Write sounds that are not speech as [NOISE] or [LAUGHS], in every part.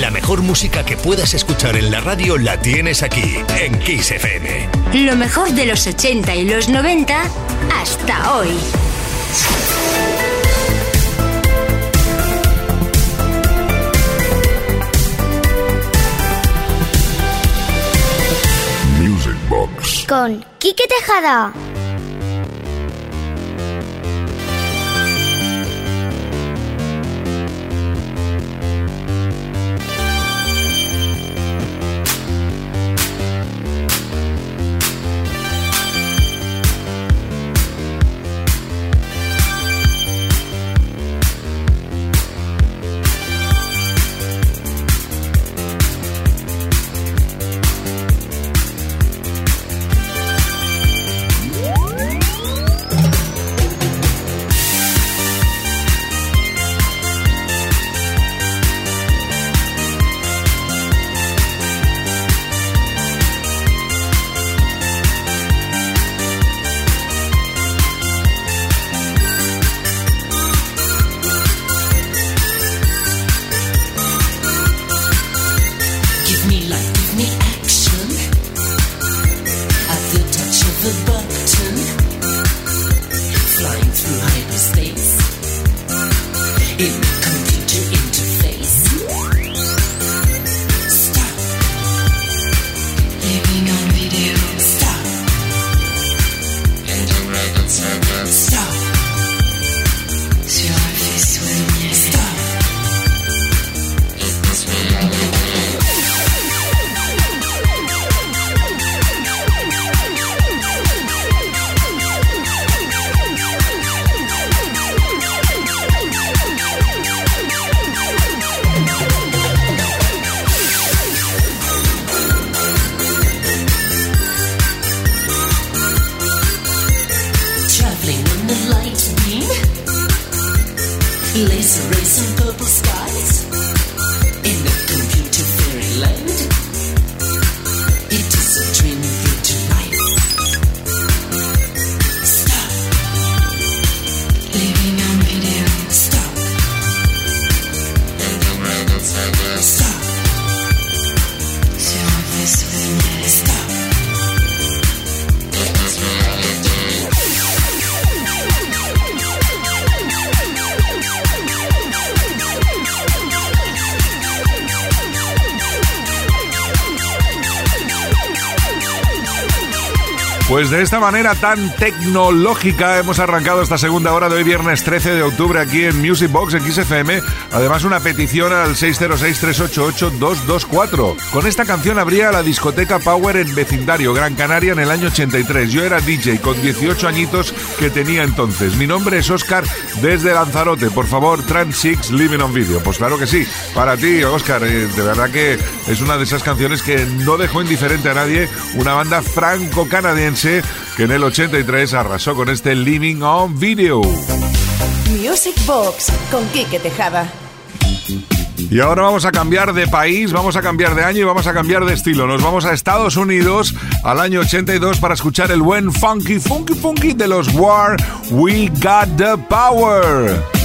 La mejor música que puedas escuchar en la radio la tienes aquí, en Kiss FM. Lo mejor de los 80 y los 90 hasta hoy. Music Box. Con Quique Tejada. Stop. Sur un faisceau Pues de esta manera tan tecnológica hemos arrancado esta segunda hora de hoy, viernes 13 de octubre, aquí en Music Box XFM. Además, una petición al 606-388-224. Con esta canción abría la discoteca Power en vecindario, Gran Canaria, en el año 83. Yo era DJ con 18 añitos que tenía entonces. Mi nombre es Oscar desde Lanzarote. Por favor, Trans 6 Living on Video. Pues claro que sí. Para ti, Oscar, eh, de verdad que es una de esas canciones que no dejó indiferente a nadie. Una banda franco-canadiense que en el 83 arrasó con este Living on Video. Music Box con Quique Tejada. Y ahora vamos a cambiar de país, vamos a cambiar de año y vamos a cambiar de estilo. Nos vamos a Estados Unidos al año 82 para escuchar el buen funky, funky, funky de los War. We got the power.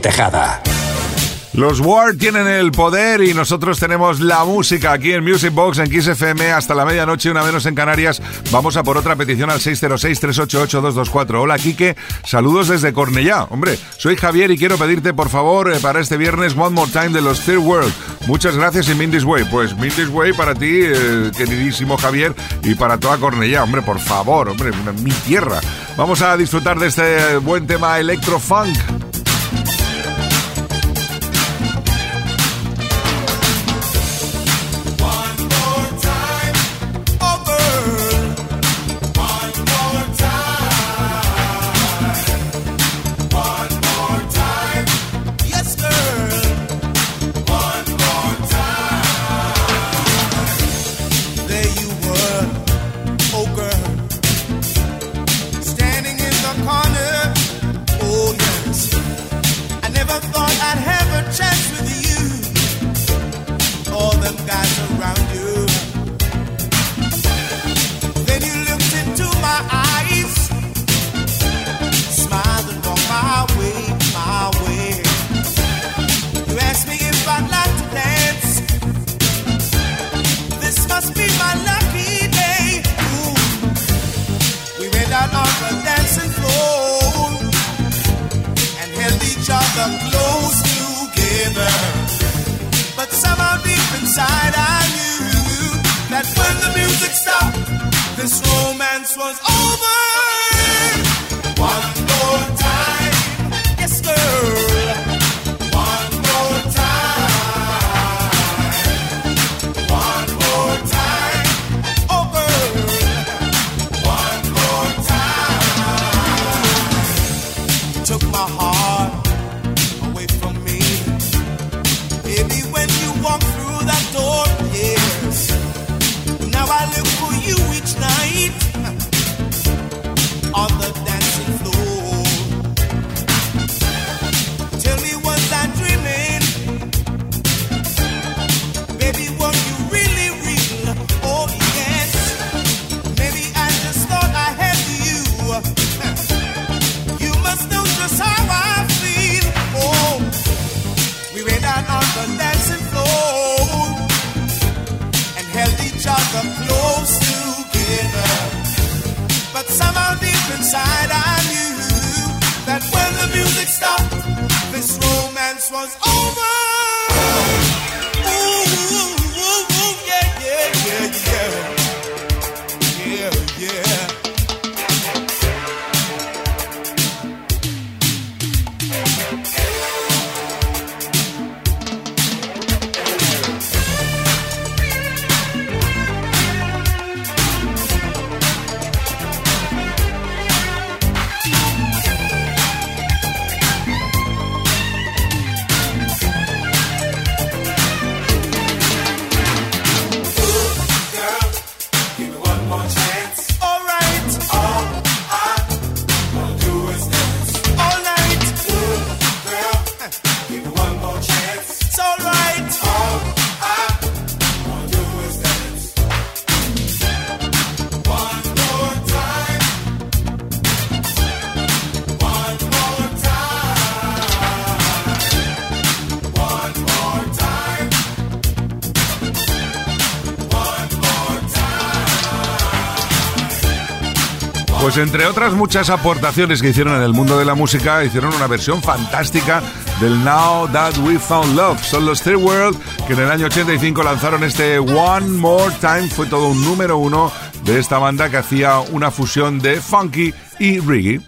Tejada. Los Ward tienen el poder y nosotros tenemos la música aquí en Music Box en Kiss FM hasta la medianoche, una menos en Canarias. Vamos a por otra petición al 606-388-224. Hola, Quique. Saludos desde Cornellá. Hombre, soy Javier y quiero pedirte, por favor, eh, para este viernes One More Time de los Third World. Muchas gracias y Mindy's Way. Pues Mindy's Way para ti, eh, queridísimo Javier, y para toda Cornellá. Hombre, por favor, hombre, mi tierra. Vamos a disfrutar de este buen tema electrofunk. Pues entre otras muchas aportaciones que hicieron en el mundo de la música, hicieron una versión fantástica del Now That We Found Love. Son los Third World que en el año 85 lanzaron este One More Time. Fue todo un número uno de esta banda que hacía una fusión de funky y reggae.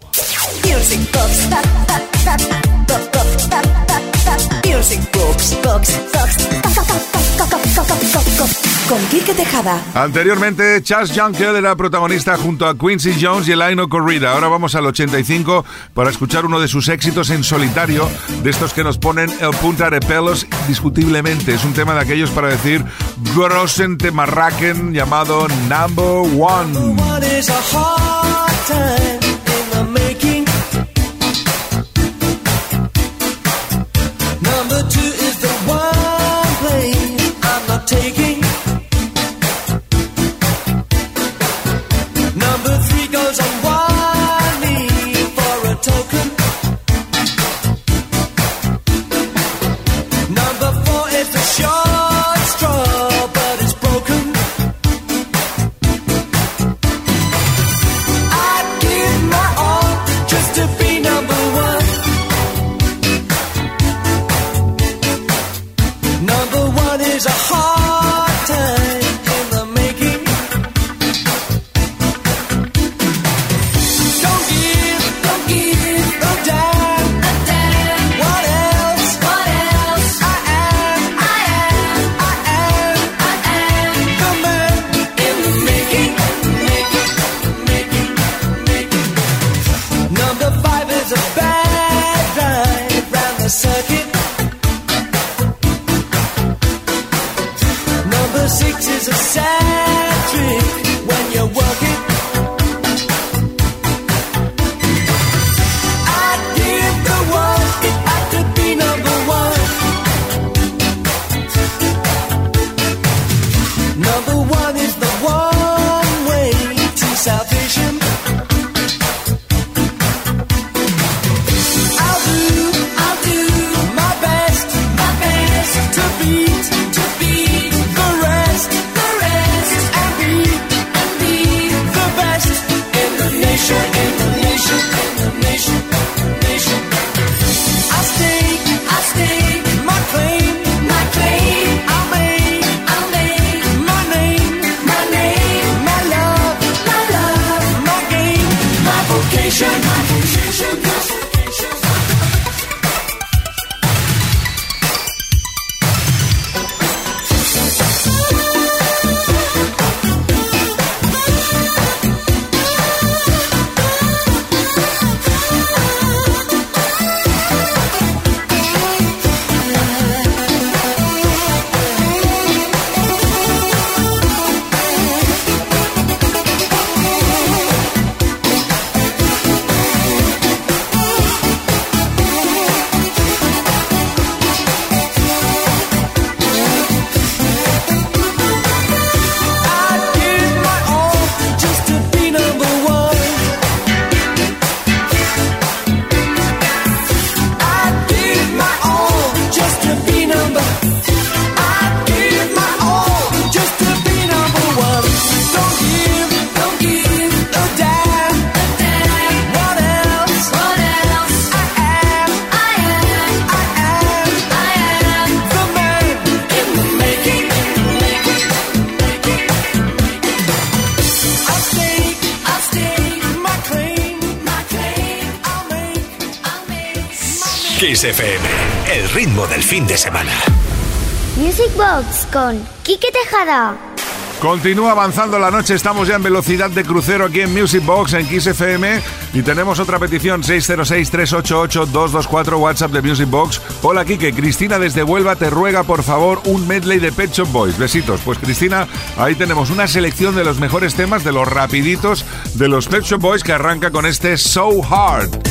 Con Quique Tejada. Anteriormente, Chas Junkel era protagonista junto a Quincy Jones y Elaino Corrida. Ahora vamos al 85 para escuchar uno de sus éxitos en solitario, de estos que nos ponen el punta de pelos discutiblemente. Es un tema de aquellos para decir grossen temarraken llamado Number One. Fin de semana. Music Box con Quique Tejada. Continúa avanzando la noche, estamos ya en velocidad de crucero aquí en Music Box en Kiss FM y tenemos otra petición 606-388-224 WhatsApp de Music Box. Hola Quique, Cristina desde Huelva te ruega por favor un medley de Pet Shop Boys. Besitos. Pues Cristina, ahí tenemos una selección de los mejores temas, de los rapiditos de los Pet Shop Boys que arranca con este So Hard.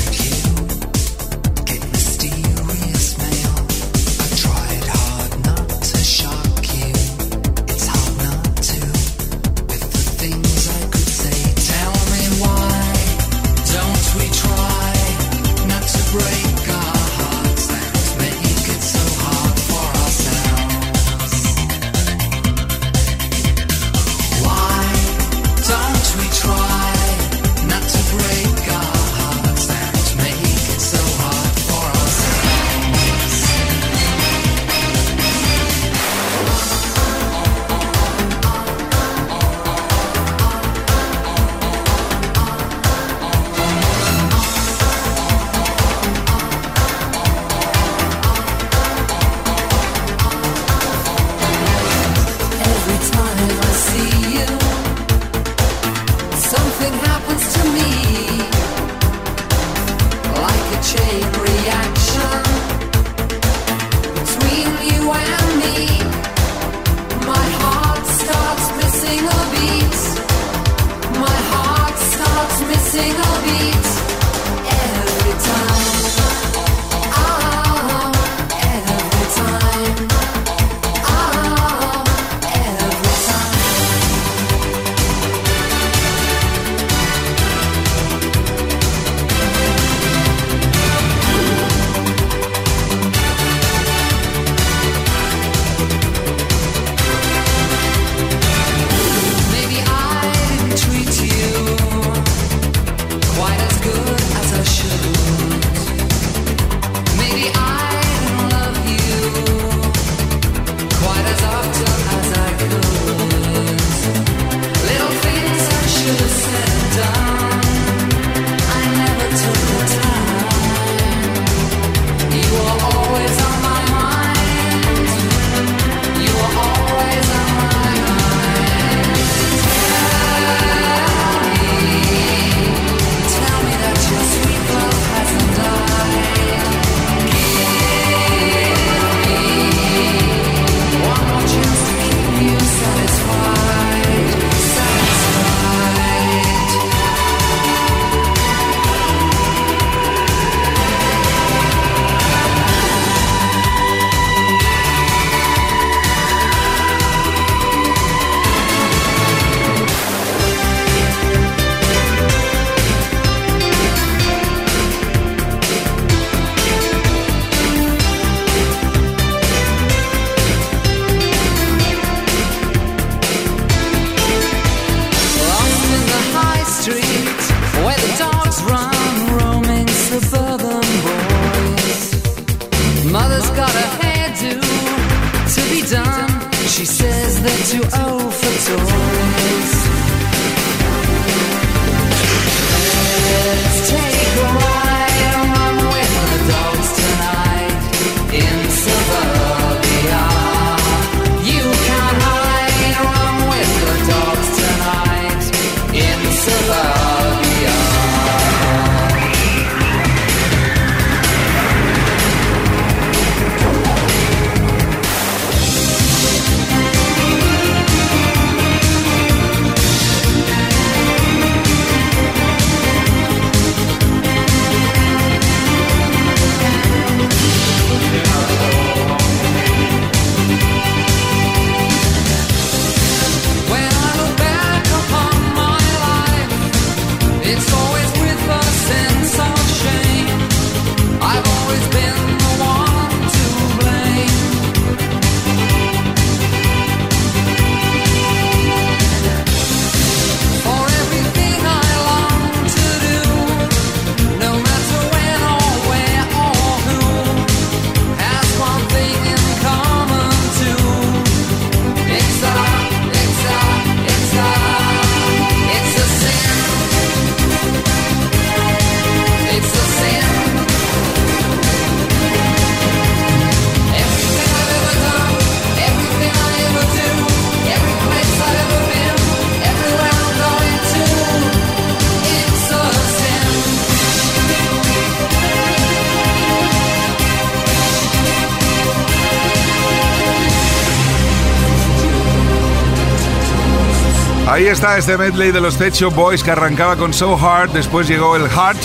Está este medley de los Shop Boys que arrancaba con So Hard, después llegó el Heart,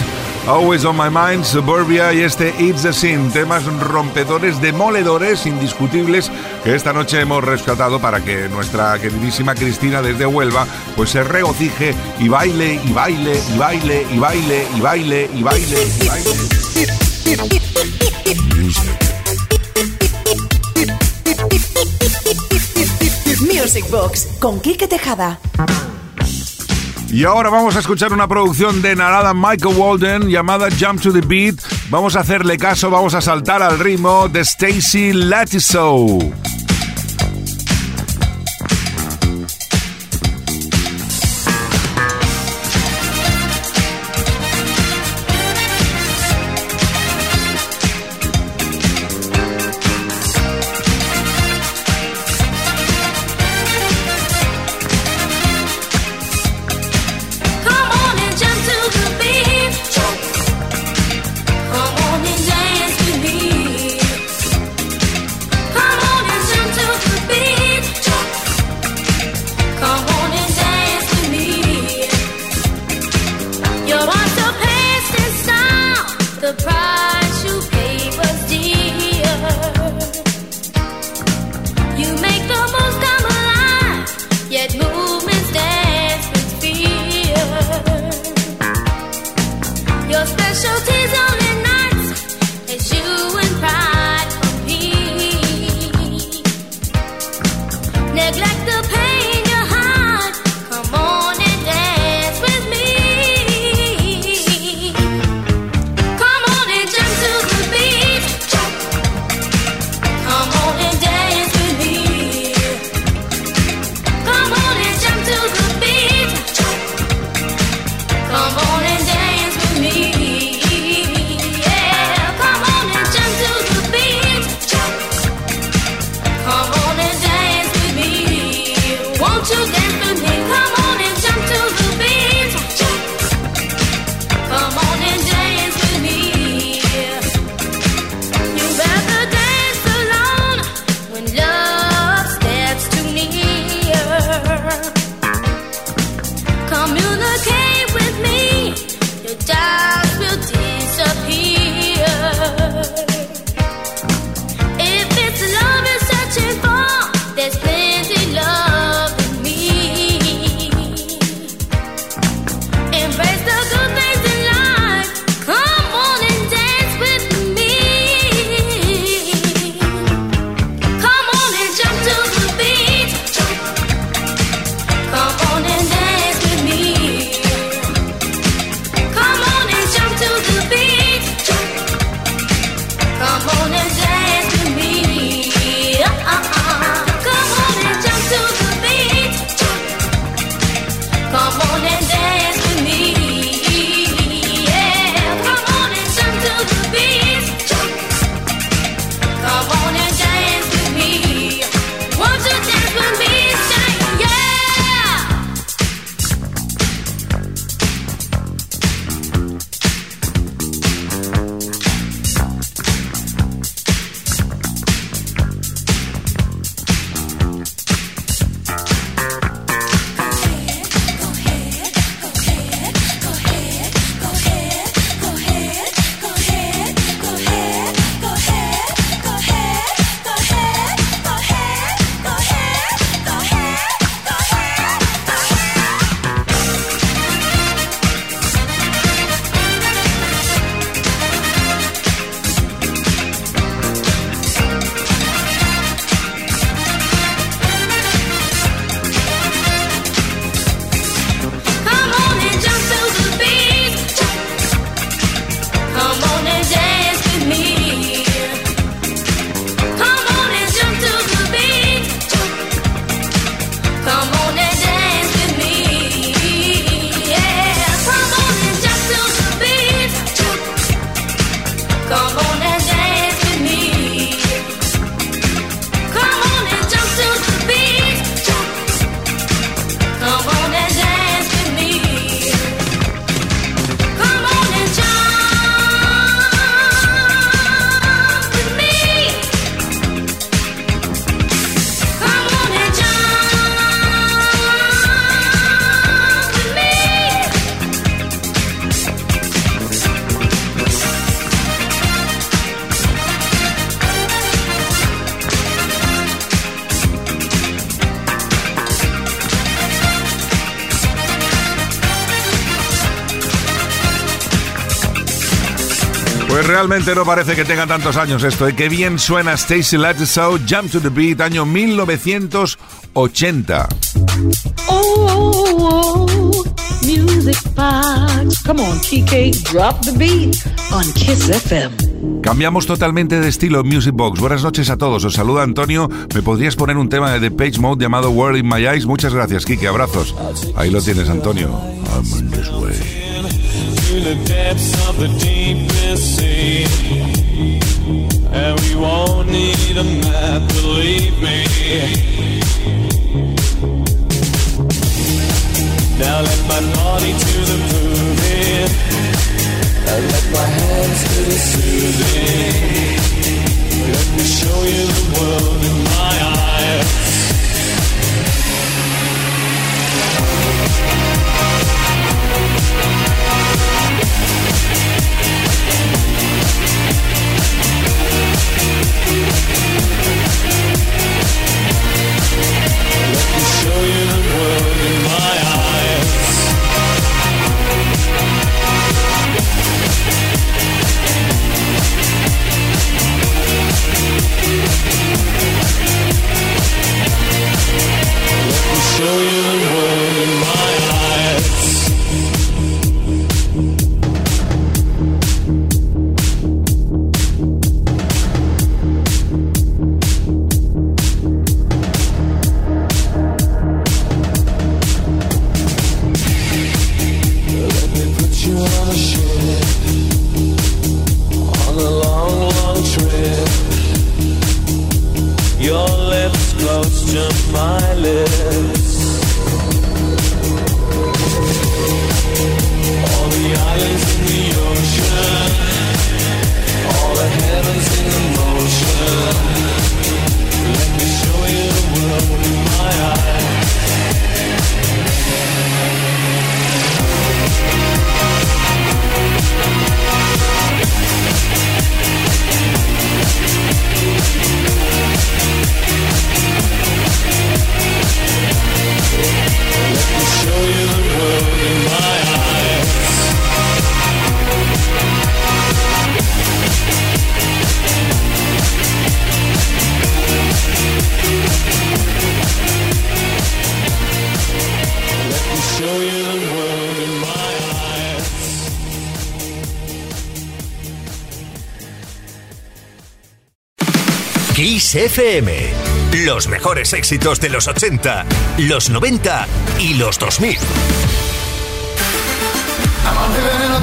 Always on My Mind, Suburbia y este It's a Sin, temas rompedores, demoledores, indiscutibles, que esta noche hemos rescatado para que nuestra queridísima Cristina desde Huelva pues se regocije y baile, y baile, y baile, y baile, y baile, y baile, y baile. [LAUGHS] Music Box con Quique Tejada. Y ahora vamos a escuchar una producción de Narada Michael Walden llamada Jump to the Beat. Vamos a hacerle caso, vamos a saltar al ritmo de Stacy Latiso. Realmente no parece que tenga tantos años esto, ¿eh? Qué bien suena Stacy Let's So, Jump to the Beat, año 1980. Oh, music box. Come on, Kike, drop the beat on Kiss FM. Cambiamos totalmente de estilo en Music Box. Buenas noches a todos. Os saluda Antonio. ¿Me podrías poner un tema de The Page Mode llamado World in My Eyes? Muchas gracias, Kike. Abrazos. Ahí lo tienes, Antonio. I'm on this way. And we won't need a map, believe me. Now let my body to the moving. And let my hands the. Let me show you the world in my eyes. FM. Los mejores éxitos de los 80, los 90 y los 2000.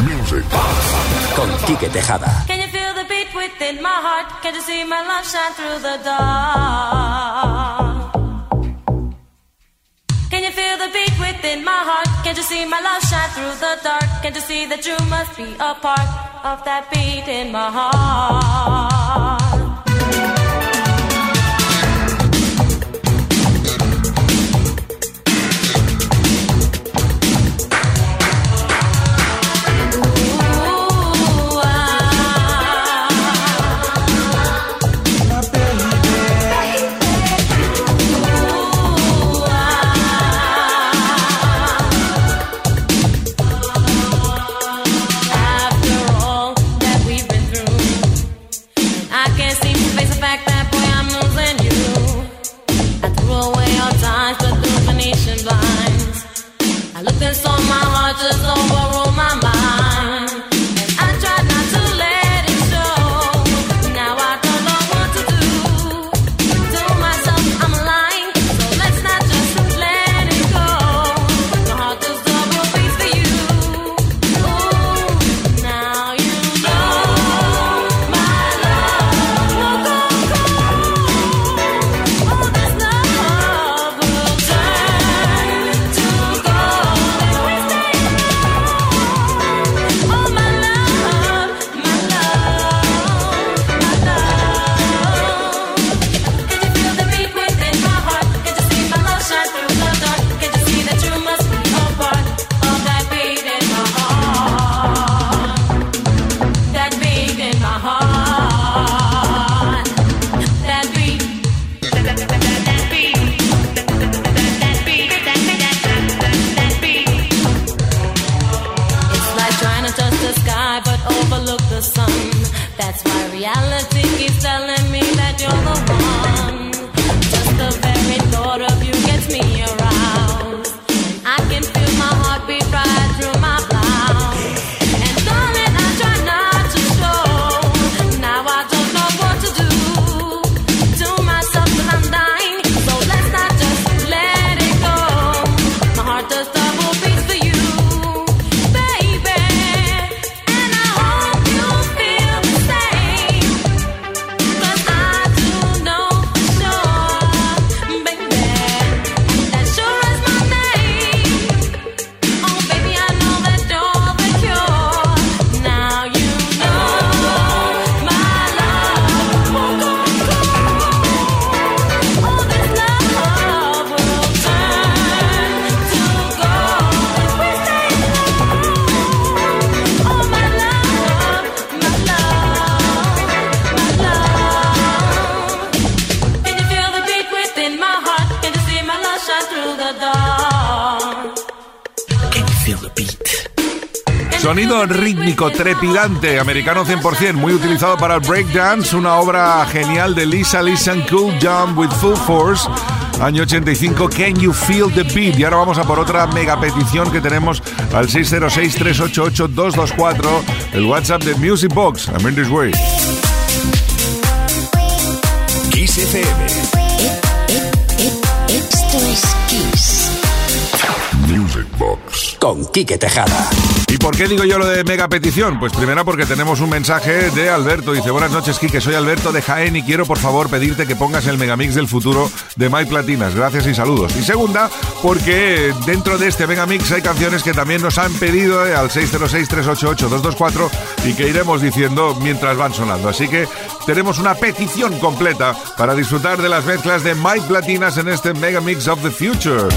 Music Box. Con Quique Tejada. Can you feel the beat within my heart? Can you see my love shine through the dark? Can you feel the beat within my heart? Can you see my love shine through the dark? Can you see that you must be a part of that beat in my heart? Rítmico, trepidante, americano 100%, muy utilizado para el breakdance, una obra genial de Lisa Listen Cool Jump with Full Force, año 85, Can You Feel the Beat? Y ahora vamos a por otra mega petición que tenemos al 606-388-224, el WhatsApp de Music Box. I'm in this way. Con Quique Tejada. ¿Y por qué digo yo lo de mega petición? Pues primero porque tenemos un mensaje de Alberto. Dice, buenas noches, Quique, soy Alberto de Jaén y quiero por favor pedirte que pongas el megamix del futuro de My Platinas. Gracias y saludos. Y segunda, porque dentro de este megamix hay canciones que también nos han pedido eh, al 606-388-224 y que iremos diciendo mientras van sonando. Así que tenemos una petición completa para disfrutar de las mezclas de My Platinas en este megamix of the future.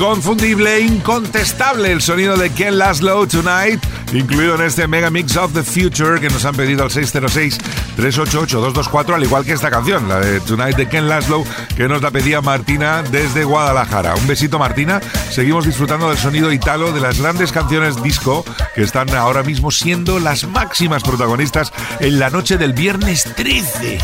inconfundible, incontestable el sonido de Ken Laszlo Tonight, incluido en este Mega Mix of the Future que nos han pedido al 606-388-224, al igual que esta canción, la de Tonight de Ken Laszlo, que nos la pedía Martina desde Guadalajara. Un besito Martina, seguimos disfrutando del sonido italo de las grandes canciones disco que están ahora mismo siendo las máximas protagonistas en la noche del viernes 13.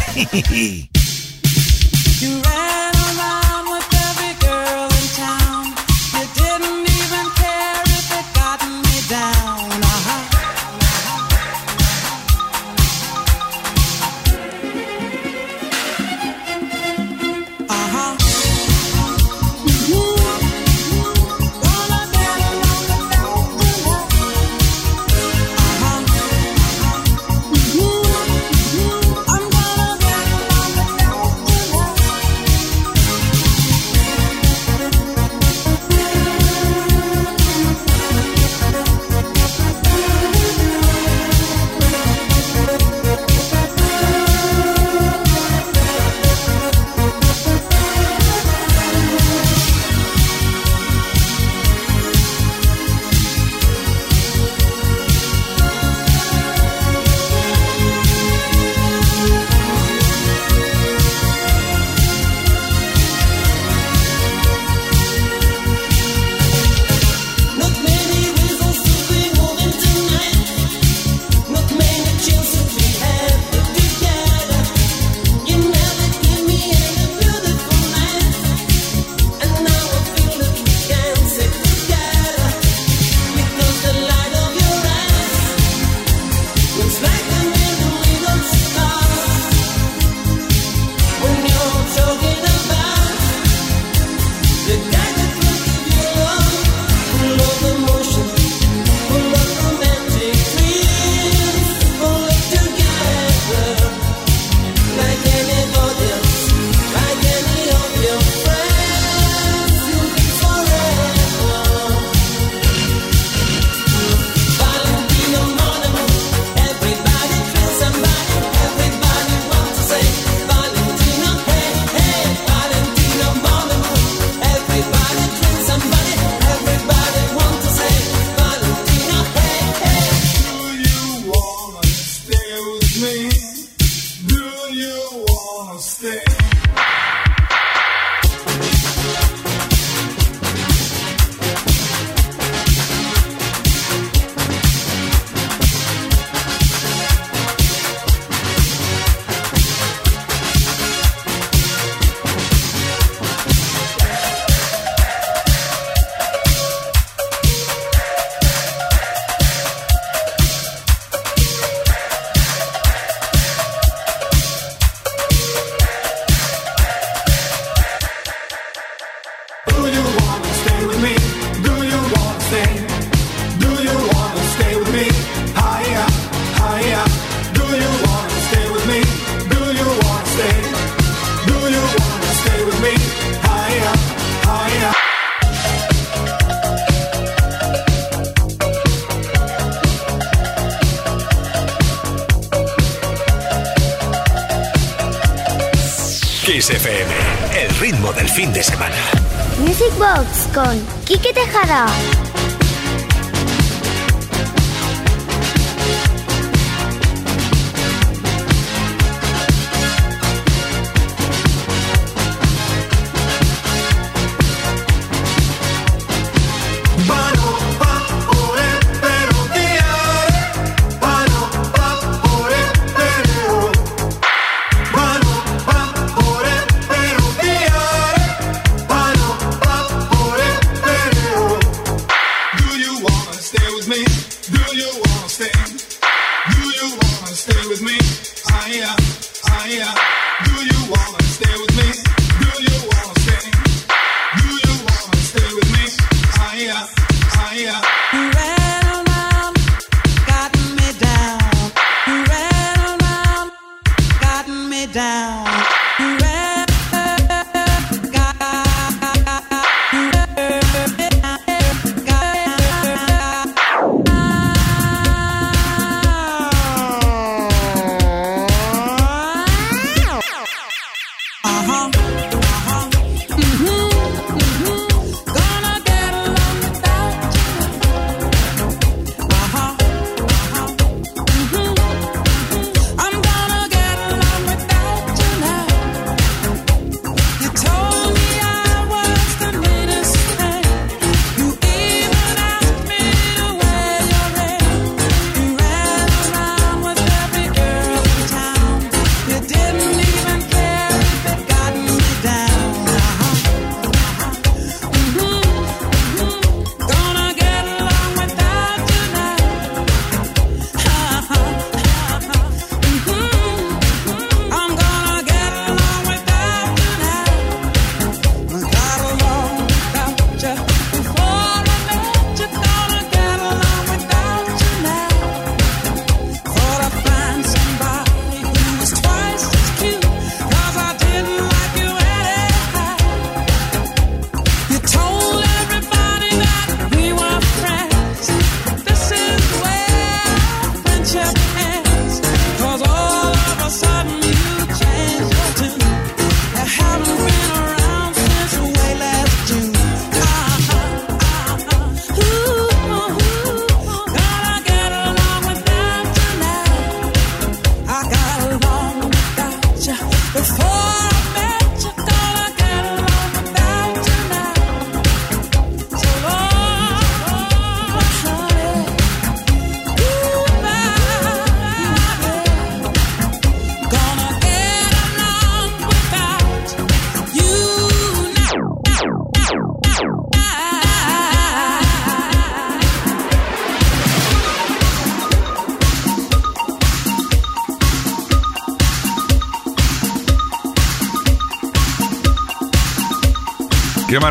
yeah.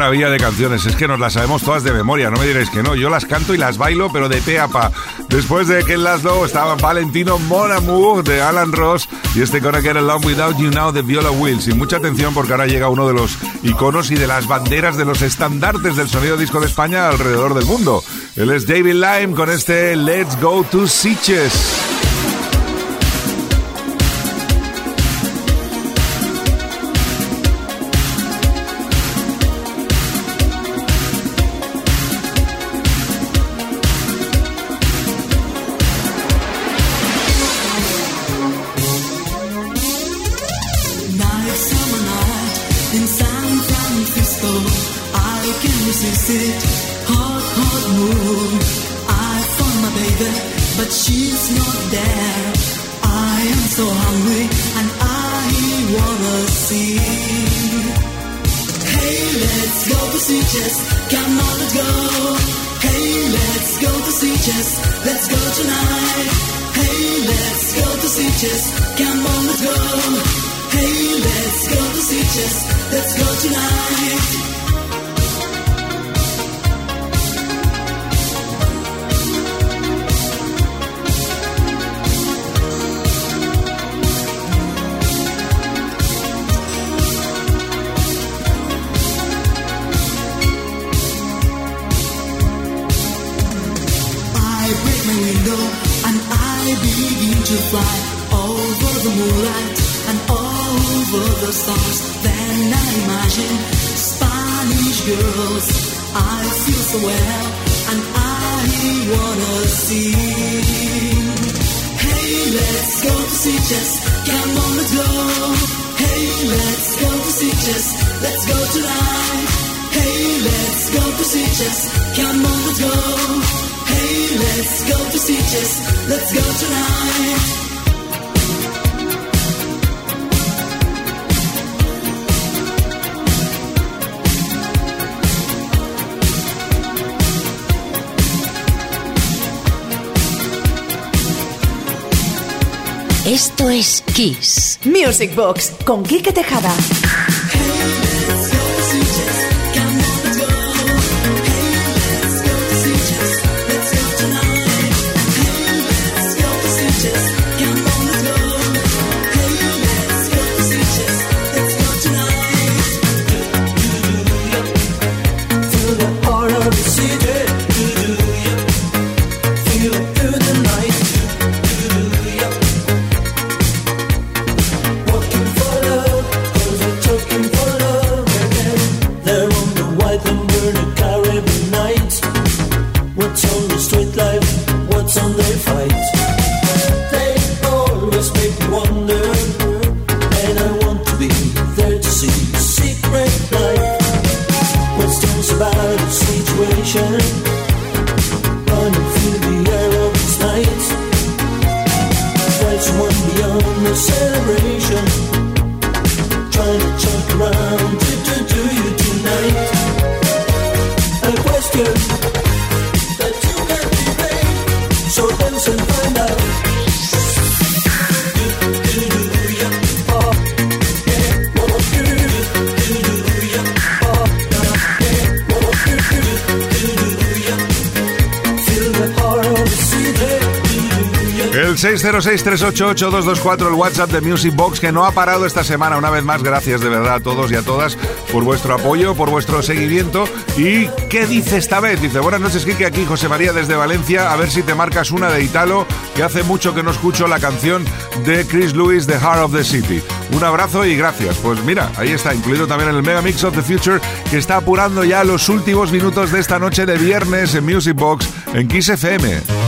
Maravilla de canciones, es que nos las sabemos todas de memoria, no me diréis que no, yo las canto y las bailo, pero de pe a pa. Después de que en las dos estaban Valentino Mon Amour de Alan Ross y este Gonna Get Along Without You Now de Viola Wills. Y mucha atención porque ahora llega uno de los iconos y de las banderas de los estandartes del sonido disco de España alrededor del mundo. Él es David Lime con este Let's Go to Sitges. In San Francisco. I can resist it. Hot, hot moon. I found my baby, but she's not there. I am so hungry and I wanna see. Hey, let's go to Sitges. Come on, let's go. Hey, let's go to Sitges. Let's go tonight. Hey, let's go to see Sitges. Come on, let's go. Let's go to Sitges. Let's go tonight. I break my window and I begin to fly over the moonlight over the stars. Then I imagine Spanish girls. I feel so well and I wanna sing. Hey, let's go to Sitges. Come on, let's go. Hey, let's go to Sitges. Let's go tonight. Hey, let's go to Sitges. Come on, let's go. Hey, let's go to Sitges. Let's go tonight. Esto es Kiss. Music Box con Quique Tejada. 606-388-224, el WhatsApp de Music Box, que no ha parado esta semana. Una vez más, gracias de verdad a todos y a todas por vuestro apoyo, por vuestro seguimiento. ¿Y qué dice esta vez? Dice, buenas noches, Kike, aquí José María desde Valencia. A ver si te marcas una de Italo, que hace mucho que no escucho la canción de Chris Lewis, The Heart of the City. Un abrazo y gracias. Pues mira, ahí está, incluido también el Mega Mix of the Future, que está apurando ya los últimos minutos de esta noche de viernes en Music Box en Kiss FM.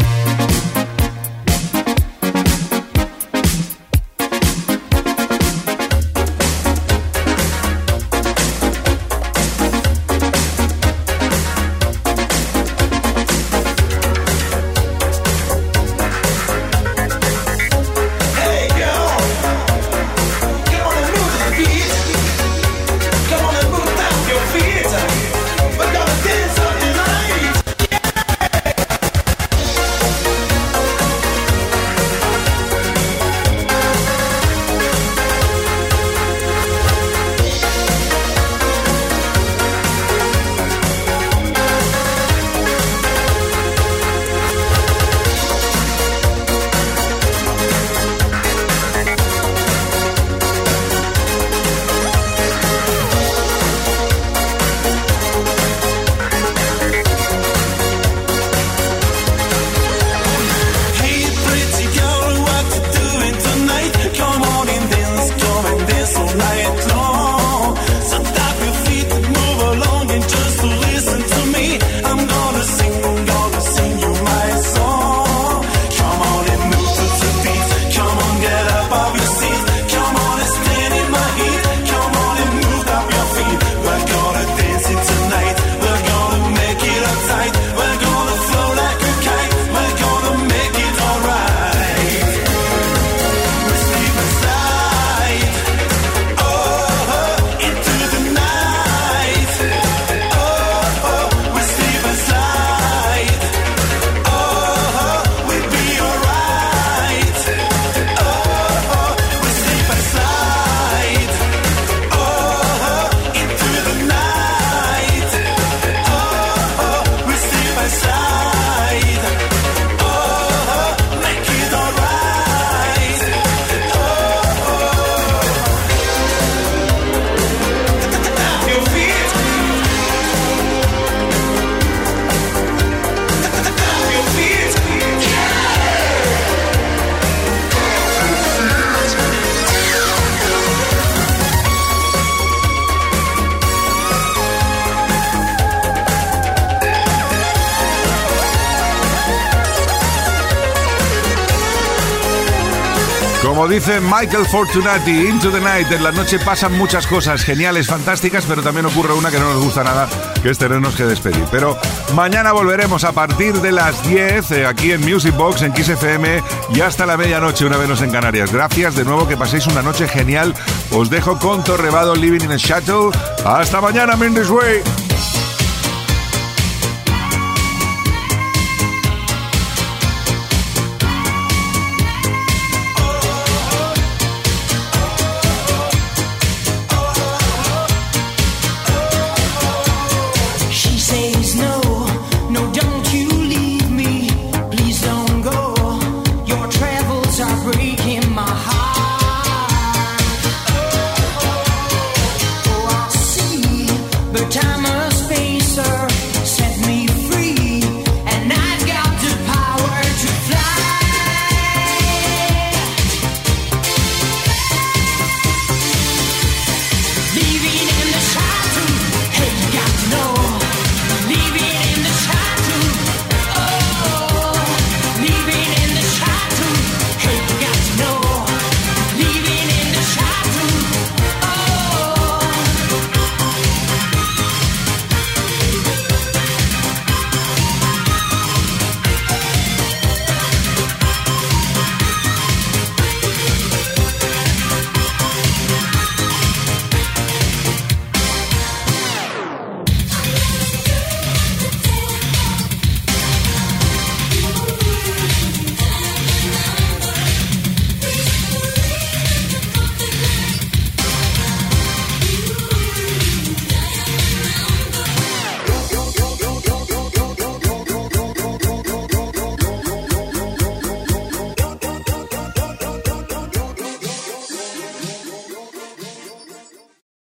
Dice Michael Fortunati, Into the Night, en la noche pasan muchas cosas geniales, fantásticas, pero también ocurre una que no nos gusta nada, que es tenernos que despedir. Pero mañana volveremos a partir de las 10 eh, aquí en Music Box, en Kiss FM y hasta la medianoche, una vez en Canarias. Gracias de nuevo, que paséis una noche genial. Os dejo con Torrevado Living in a Shuttle. Hasta mañana, Mendes Way.